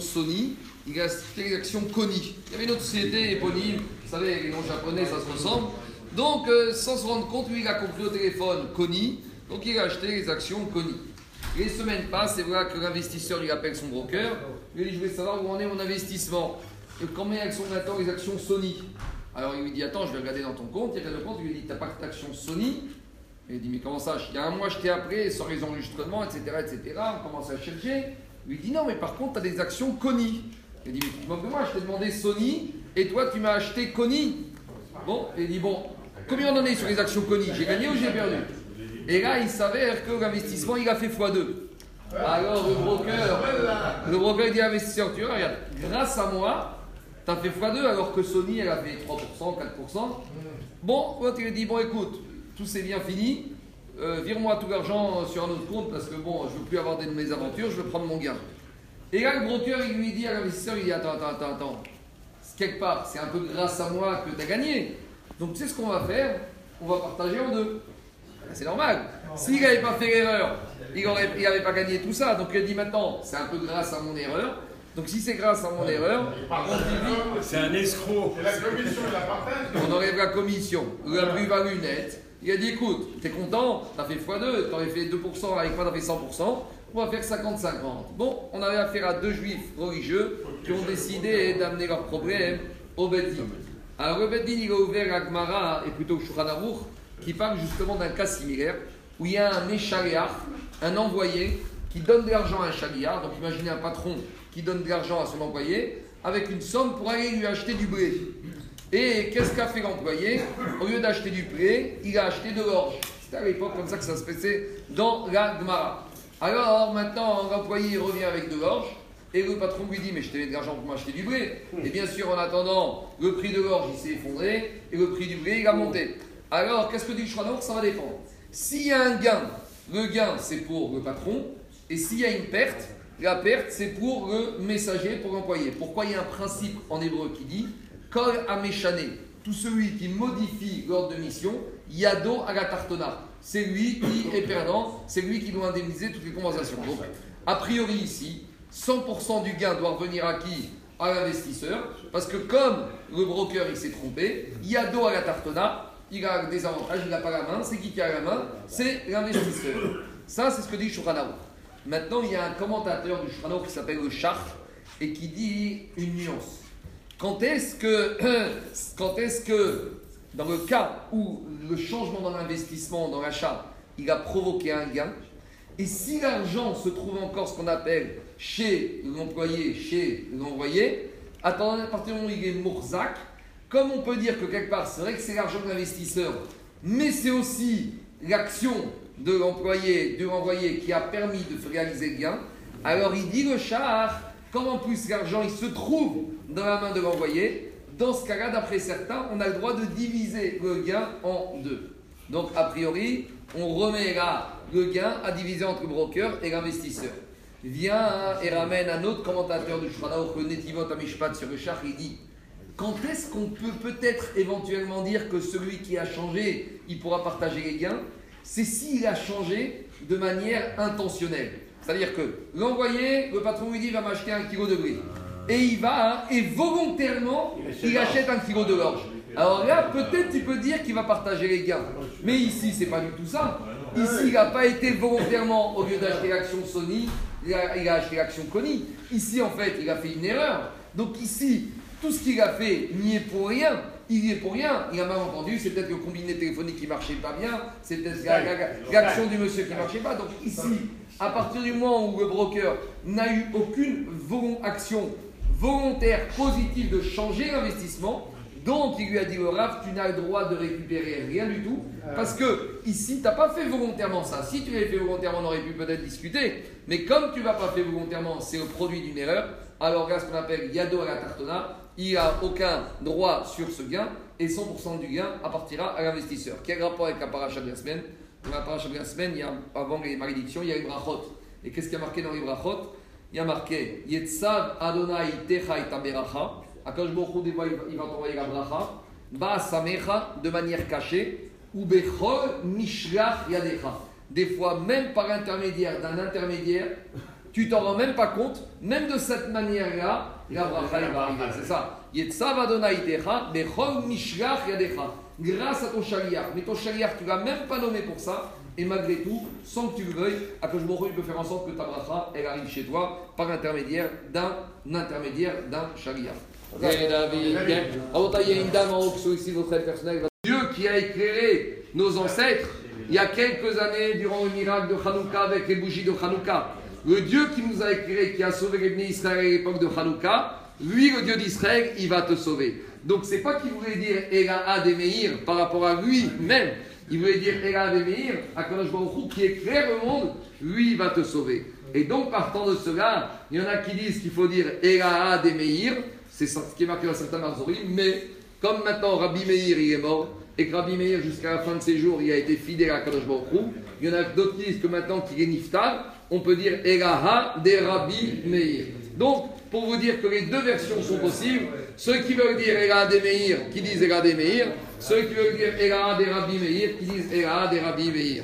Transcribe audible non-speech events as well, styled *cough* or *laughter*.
Sony, il a acheté les actions Kony. Il y avait une autre société éponyme, vous savez, les noms japonais, ça se ressemble. Donc, euh, sans se rendre compte, lui, il a compris au téléphone Kony, donc il a acheté les actions Kony. Les semaines passent et voilà que l'investisseur lui appelle son broker. Il lui dit Je voulais savoir où en est mon investissement. Et combien sont maintenant les actions Sony Alors il lui dit Attends, je vais regarder dans ton compte. Il regarde le compte, il lui dit T'as pas que d'action Sony? Il dit Mais comment ça? Il y a un mois, je t'ai appelé sans les enregistrements, etc., etc. On commence à chercher. Il lui dit Non, mais par contre, tu as des actions Kony. Il dit Mais moi, je t'ai demandé Sony et toi, tu m'as acheté Kony. Bon, il dit Bon, combien on en est sur les actions Kony J'ai gagné ou j'ai perdu? Et là, il s'avère que l'investissement, il a fait x2. Alors le broker, le broker dit à tu vois, regarde, grâce à moi, tu fait x2 alors que Sony, elle a fait 3%, 4%. Bon, tu lui dis, bon écoute, tout c'est bien fini, euh, vire-moi tout l'argent sur un autre compte parce que bon, je veux plus avoir des mésaventures, je veux prendre mon gain. Et là, le broker, il lui dit à l'investisseur, il dit, attends, attends, attends, attends, quelque part, c'est un peu grâce à moi que tu as gagné. Donc tu sais ce qu'on va faire? On va partager en deux. C'est normal. S'il n'avait pas fait l'erreur, il n'avait pas gagné tout ça. Donc il dit maintenant, c'est un peu grâce à mon erreur. Donc si c'est grâce à mon erreur, c'est un escroc. la commission, la partage. On enlève la commission, la plus-value nette. Il a dit écoute, t'es content, t'as fait x2, t'aurais fait 2%, avec moi t'as fait 100%, on va faire 50-50. Bon, on avait affaire à deux juifs religieux qui ont décidé d'amener leurs problèmes au Beddin. Alors le Beddin, il a ouvert la Gemara, et plutôt Shulchan qui parle justement d'un cas similaire où il y a un échaliar, un envoyé, qui donne de l'argent à un chaliar. Donc imaginez un patron qui donne de l'argent à son employé avec une somme pour aller lui acheter du blé. Et qu'est-ce qu'a fait l'employé Au lieu d'acheter du blé, il a acheté de l'orge. C'était à l'époque comme ça que ça se passait dans la Gemara. Alors maintenant, l'employé revient avec de l'orge. Et le patron lui dit, mais je t'ai de l'argent pour m'acheter du blé. Et bien sûr, en attendant, le prix de l'orge, il s'est effondré et le prix du blé, il a monté. Alors, qu'est-ce que dit Shranor Ça va dépendre. S'il y a un gain, le gain, c'est pour le patron. Et s'il y a une perte, la perte, c'est pour le messager, pour l'employé. Pourquoi il y a un principe en hébreu qui dit Kol ameshane, tout celui qui modifie l'ordre de mission, yado agatartona. C'est lui qui est perdant, c'est lui qui doit indemniser toutes les compensations. Donc, a priori ici, 100% du gain doit revenir à qui? À l'investisseur, parce que comme le broker il s'est trompé, yado agatartona, il a des avantages, il n'a pas la main. C'est qui qui a la main? C'est l'investisseur. Ça, c'est ce que dit Shulchan Maintenant, il y a un commentateur du Shulchan qui s'appelle le Char et qui dit une nuance. *clears throat* Quand est-ce que, dans le cas où le changement dans l'investissement, dans l'achat, il a provoqué un gain, et si l'argent se trouve encore ce qu'on appelle chez l'employé, chez l'envoyé, à partir du moment où il est Mourzak, comme on peut dire que quelque part, c'est vrai que c'est l'argent de l'investisseur, mais c'est aussi l'action de l'employé, de l'envoyé qui a permis de réaliser le gain, alors il dit le char, comme en plus l'argent il se trouve dans la main de l'envoyé, dans ce cas-là, d'après certains, on a le droit de diviser le gain en deux. Donc, a priori, on remet là le gain à diviser entre le broker et l'investisseur. Vient et ramène un autre commentateur du Shulchan le Netivot Amishpat sur le char, il dit quand est-ce qu'on peut peut-être éventuellement dire que celui qui a changé, il pourra partager les gains? C'est s'il a changé de manière intentionnelle. C'est-à-dire que l'envoyé, le patron lui dit va m'acheter un kilo de blé. Et il va, et volontairement, il achète un kilo de l'orge. Alors là, peut-être tu peux dire qu'il va partager les gains. Mais ici, c'est pas du tout ça. Ici, il n'a pas été volontairement, au lieu d'acheter l'action Sony, il a, il a acheté l'action Connie. Ici, en fait, il a fait une erreur. Donc ici, tout ce qu'il a fait n'y est pour rien. Il n'y est pour rien. Il a mal entendu. C'est peut-être le combiné téléphonique qui marchait pas bien. C'est peut-être l'action du monsieur qui marchait pas. Donc ici, à partir du moment où le broker n'a eu aucune action volontaire positive de changer l'investissement, donc il lui a dit au RAF, tu n'as le droit de récupérer rien du tout, parce que ici, tu n'as pas fait volontairement ça. Si tu l'avais fait volontairement, on aurait pu peut-être discuter. Mais comme tu ne l'as pas fait volontairement, c'est le produit d'une erreur, alors là, ce qu'on appelle Yado à la Tartona, il n'a aucun droit sur ce gain et 100% du gain appartira à l'investisseur. Quel rapport avec la paracha de la semaine? Dans la paracha de la semaine, il y a, avant les malédictions, il y a les brachot. Et qu'est-ce qui a marqué dans les brachot? Il y a marqué Yetzav Adonai Techa et Taberacha. Akash fois, il va t'envoyer la bracha. Ba Samecha, de manière cachée. Ou Bechol Mishlach Yadecha. Des fois, même par intermédiaire d'un intermédiaire, tu t'en rends même pas compte, même de cette manière-là, la bracha va arriver. C'est ça. Grâce à ton chariach. Mais ton chariach, tu l'as même pas nommé pour ça. Et malgré tout, sans que tu le veuilles, Akash Baruch il peut faire en sorte que ta bracha, elle arrive chez toi par l'intermédiaire d'un intermédiaire d'un chariach. Il y a une dame en haut qui ici votre aide personnelle. Dieu qui a éclairé nos ancêtres il y a quelques années durant le miracle de Hanouka avec les bougies de Hanouka. Le Dieu qui nous a éclairé, qui a sauvé les Israël à l'époque de Hanouka, lui, le Dieu d'Israël, il va te sauver. Donc, c'est pas qu'il voulait dire Ela Meir par rapport à lui-même. Il voulait dire Ela Ademeir, à Kadosh Baruch qui éclaire le monde, lui, il va te sauver. Et donc, partant de cela, il y en a qui disent qu'il faut dire Ela Meir, c'est ce qui est marqué dans certains Marzorim, mais comme maintenant Rabbi Meir, il est mort, et que Rabbi Meir, jusqu'à la fin de ses jours, il a été fidèle à Kadosh Baruch il y en a d'autres qui disent que maintenant qu'il est Niftar, on peut dire Ela de Rabbi Meir. Donc, pour vous dire que les deux versions sont possibles, ceux qui veulent dire Ela de Meir, qui disent Ela de Meir, ceux qui veulent dire Ela de Rabbi Meir, qui disent Ela de Rabbi Meir.